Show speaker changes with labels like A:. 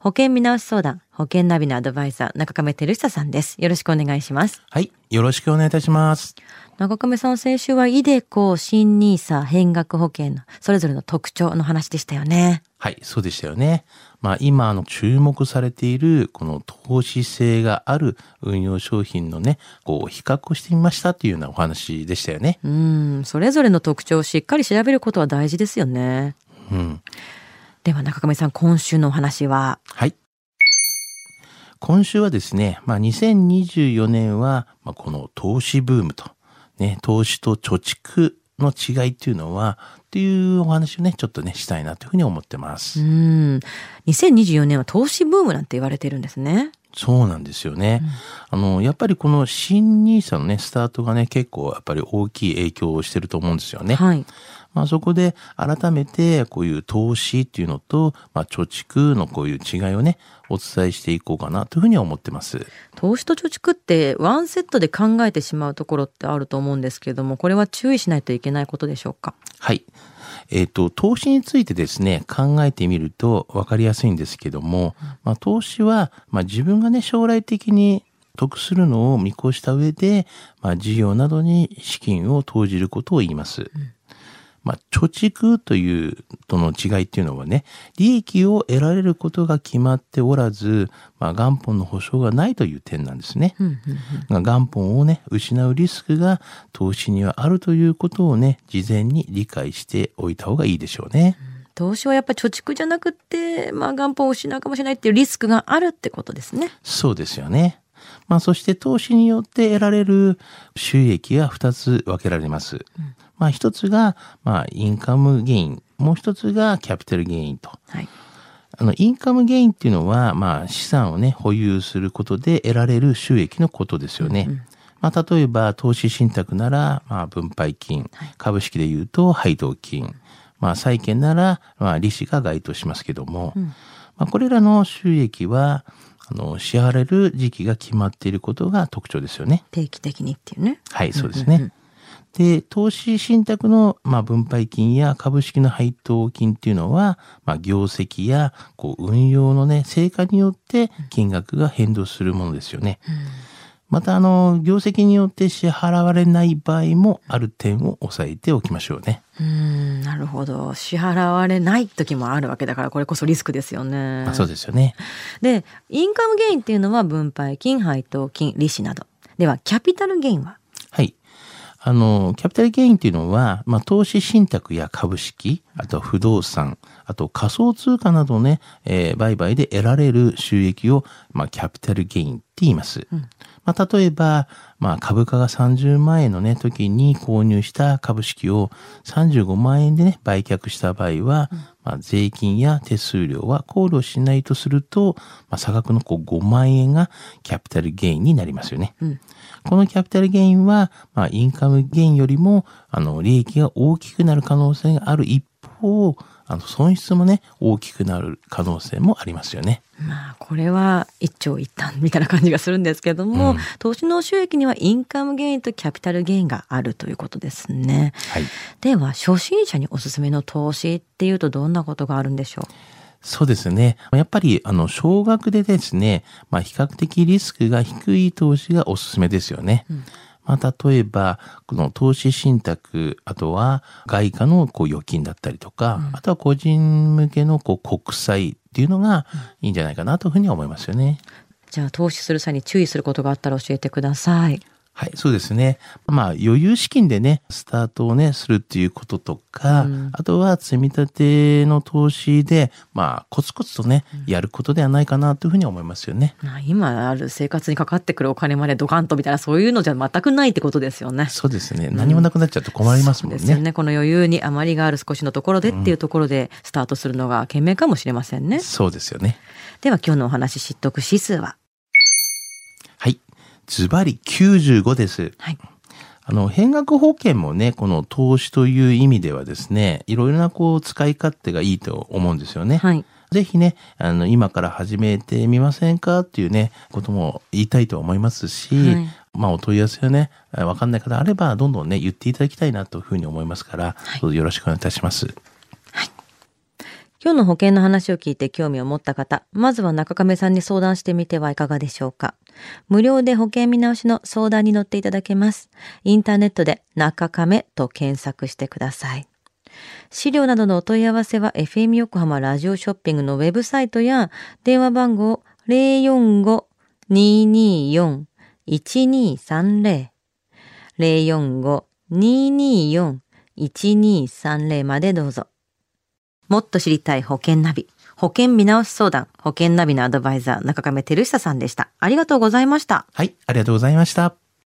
A: 保険見直し相談、保険ナビのアドバイザー、中亀照久さんです。よろしくお願いします。
B: はい。よろしくお願いいたします。
A: 中亀さん、先週はイデコ、新ニーサ、変額保険のそれぞれの特徴の話でしたよね。
B: はい、そうでしたよね。まあ今あの注目されているこの投資性がある運用商品のね、こう比較をしてみましたというようなお話でしたよね。
A: うん、それぞれの特徴をしっかり調べることは大事ですよね。
B: うん。
A: では中亀さん、今週のお話は？
B: はい。今週はですね、まあ2024年は、まあ、この投資ブームと、ね、投資と貯蓄の違いっていうのは、っていうお話をね、ちょっとね、したいなというふうに思ってます。
A: うん、2024年は投資ブームなんて言われてるんですね。
B: そうなんですよね。あの、やっぱりこの新ニーサのね、スタートがね、結構やっぱり大きい影響をしてると思うんですよね。
A: はい。
B: まあそこで改めてこういう投資っていうのと、まあ貯蓄のこういう違いをね、お伝えしていこうかなというふうには思ってます。
A: 投資と貯蓄ってワンセットで考えてしまうところってあると思うんですけれども、これは注意しないといけないことでしょうか？
B: はい。えっ、と、投資についてですね、考えてみると分かりやすいんですけども、まあ投資は、まあ自分がね、将来的に得するのを見越した上で、まあ事業などに資金を投じることを言います。まあ、貯蓄というとの違いっていうのはね、利益を得られることが決まっておらず、まあ、元本の保証がないという点なんですね。元本をね、失うリスクが投資にはあるということをね、事前に理解しておいた方がいいでしょうね。
A: 投資はやっぱり貯蓄じゃなくって、まあ元本を失うかもしれないっていうリスクがあるってことですね。
B: そうですよね。まあ、そして投資によって得られる収益は2つ分けられます。まあ、一つが、まあ、インカムゲイン。もう一つがキャピタルゲインと。
A: はい。
B: あの、インカムゲインっていうのは、まあ、資産をね、保有することで得られる収益のことですよね。まあ、例えば、投資信託なら、まあ、分配金。株式で言うと、配当金。まあ、債券なら、まあ、利子が該当しますけども、まあ、これらの収益は、あの、支払える時期が決まっていることが特徴ですよね。
A: 定期的にっていうね。
B: はい、そうですね。で、投資信託の、まあ、分配金や株式の配当金っていうのは、まあ、業績や、こう、運用のね、成果によって金額が変動するものですよね。また、あの、業績によって支払われない場合もある点を押さえておきましょうね。
A: うん、なるほど。支払われない時もあるわけだから、これこそリスクですよね。
B: まあ、そうですよね。
A: で、インカムゲインっていうのは分配金、配当金、利子など。では、キャピタルゲインは？
B: はい。あの、キャピタルゲインっていうのは、まあ、投資信託や株式、あと不動産、あと仮想通貨などね、えー売買で得られる収益を、まあ、キャピタルゲインって言います。まあ、例えば、まあ、株価が30万円のね、時に購入した株式を35万円でね、売却した場合は、まあ、税金や手数料は考慮しないとすると、まあ、差額のこう5万円がキャピタルゲインになりますよね。このキャピタルゲインは、まあ、インカムゲインよりも、あの、利益が大きくなる可能性がある一方、あの、損失もね、大きくなる可能性もありますよね。
A: まあ、これは一長一短みたいな感じがするんですけども、
B: うん
A: 投資の収益にはインカムゲインとキャピタルゲインがあるということですね。
B: はい。
A: では、初心者におすすめの投資っていうとどんなことがあるんでしょ
B: そうですね。やっぱり、あの、少額でですね、まあ、比較的リスクが低い投資がおすすめですよね。まあ、例えば、この投資信託、あとは外貨のこう預金だったりとか、あとは個人向けのこう国債っていうのがいいんじゃないかなというふうには思いますよね。
A: うじゃあ、投資する際に注意することがあったら教えてください。
B: はい、そうですね。まあ、余裕資金でね、スタートをね、するっていうこととか、あとは積み立ての投資で、まあ、コツコツとね、やることではないかなというふうに思いますよね。
A: まあ今ある生活にかかってくるお金までドカンとみたいなそういうのじゃ全くないってことですよね。
B: そうですね。何もなくなっちゃうと困りますもんね。
A: ですよね。この余裕に余りがある少しのところでっていうところでスタートするのが賢明かもしれませんね。
B: そうですよね。
A: では今日のお話知得指数は
B: はい。ズバリ95です。
A: はい。
B: あの、変額保険もね、この投資という意味ではですね、いろいろなこう使い勝手がいいと思うんですよね。
A: はい。
B: ぜひね、あの、今から始めてみませんかっていうね、ことも言いたいと思いますし、
A: はい
B: まあ、お問い合わせをね、わかんない方あれば、どんどんね、言っていただきたいなというふうに思いますから、どうぞよろしくお願いいたします。
A: 今日の保険の話を聞いて興味を持った方、まずは中亀さんに相談してみてはいかがでしょうか。無料で保険見直しの相談に乗っていただけます。インターネットで中亀と検索してください。資料などのお問い合わせは FM 横浜ラジオショッピングのウェブサイトや電話番号045-224-1230 045-224-1230までどうぞ。もっと知りたい保険ナビ。保険見直し相談。保険ナビのアドバイザー、中亀照久さんでした。ありがとうございました。
B: はい、ありがとうございました。